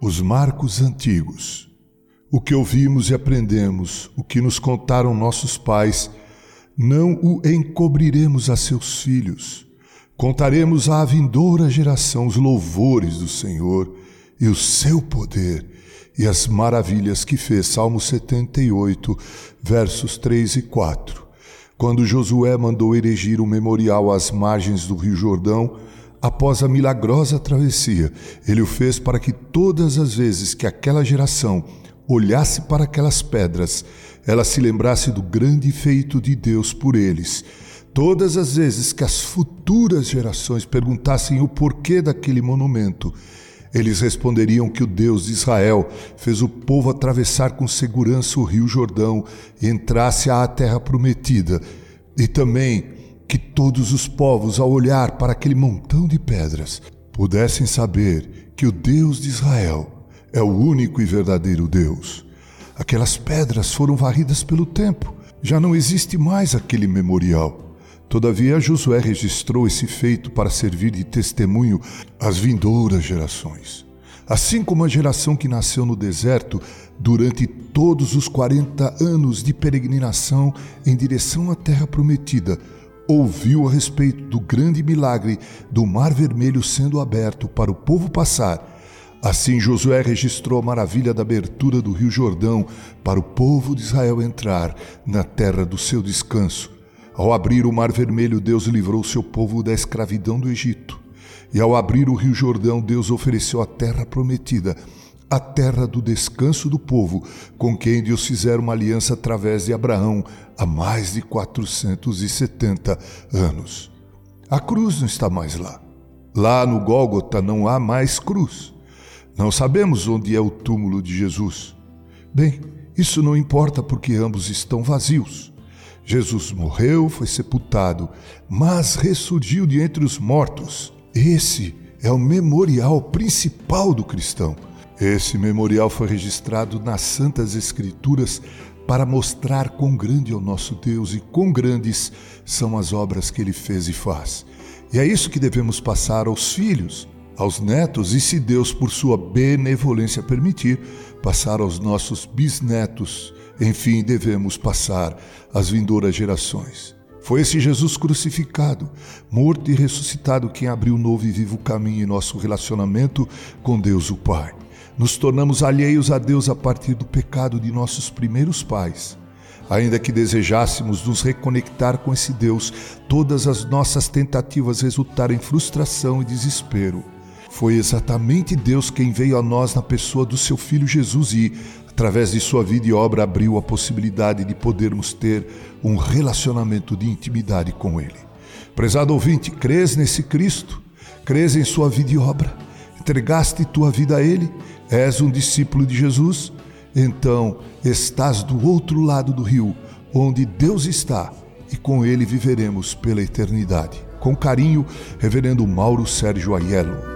Os marcos antigos. O que ouvimos e aprendemos, o que nos contaram nossos pais, não o encobriremos a seus filhos. Contaremos à vindoura geração os louvores do Senhor e o seu poder e as maravilhas que fez. Salmo 78, versos 3 e 4. Quando Josué mandou erigir um memorial às margens do Rio Jordão, após a milagrosa travessia, ele o fez para que todas as vezes que aquela geração olhasse para aquelas pedras, ela se lembrasse do grande feito de Deus por eles. Todas as vezes que as futuras gerações perguntassem o porquê daquele monumento, eles responderiam que o Deus de Israel fez o povo atravessar com segurança o rio Jordão e entrasse à terra prometida, e também que todos os povos, ao olhar para aquele montão de pedras, pudessem saber que o Deus de Israel é o único e verdadeiro Deus. Aquelas pedras foram varridas pelo tempo, já não existe mais aquele memorial. Todavia, Josué registrou esse feito para servir de testemunho às vindouras gerações. Assim como a geração que nasceu no deserto durante todos os 40 anos de peregrinação em direção à terra prometida, ouviu a respeito do grande milagre do Mar Vermelho sendo aberto para o povo passar. Assim Josué registrou a maravilha da abertura do Rio Jordão para o povo de Israel entrar na terra do seu descanso. Ao abrir o Mar Vermelho, Deus livrou seu povo da escravidão do Egito. E ao abrir o Rio Jordão, Deus ofereceu a terra prometida a terra do descanso do povo, com quem Deus fizeram uma aliança através de Abraão há mais de 470 anos. A cruz não está mais lá. Lá no Gólgota não há mais cruz. Não sabemos onde é o túmulo de Jesus. Bem, isso não importa porque ambos estão vazios. Jesus morreu, foi sepultado, mas ressurgiu de entre os mortos. Esse é o memorial principal do cristão. Esse memorial foi registrado nas Santas Escrituras para mostrar quão grande é o nosso Deus e quão grandes são as obras que ele fez e faz. E é isso que devemos passar aos filhos, aos netos e, se Deus, por sua benevolência permitir, passar aos nossos bisnetos. Enfim, devemos passar às vindouras gerações. Foi esse Jesus crucificado, morto e ressuscitado quem abriu novo e vivo caminho em nosso relacionamento com Deus o Pai. Nos tornamos alheios a Deus a partir do pecado de nossos primeiros pais. Ainda que desejássemos nos reconectar com esse Deus, todas as nossas tentativas resultaram em frustração e desespero. Foi exatamente Deus quem veio a nós na pessoa do seu Filho Jesus e, através de sua vida e obra, abriu a possibilidade de podermos ter um relacionamento de intimidade com Ele. Prezado ouvinte, crês nesse Cristo? Crês em sua vida e obra? Entregaste tua vida a Ele? És um discípulo de Jesus? Então estás do outro lado do rio, onde Deus está, e com Ele viveremos pela eternidade. Com carinho, Reverendo Mauro Sérgio Aiello.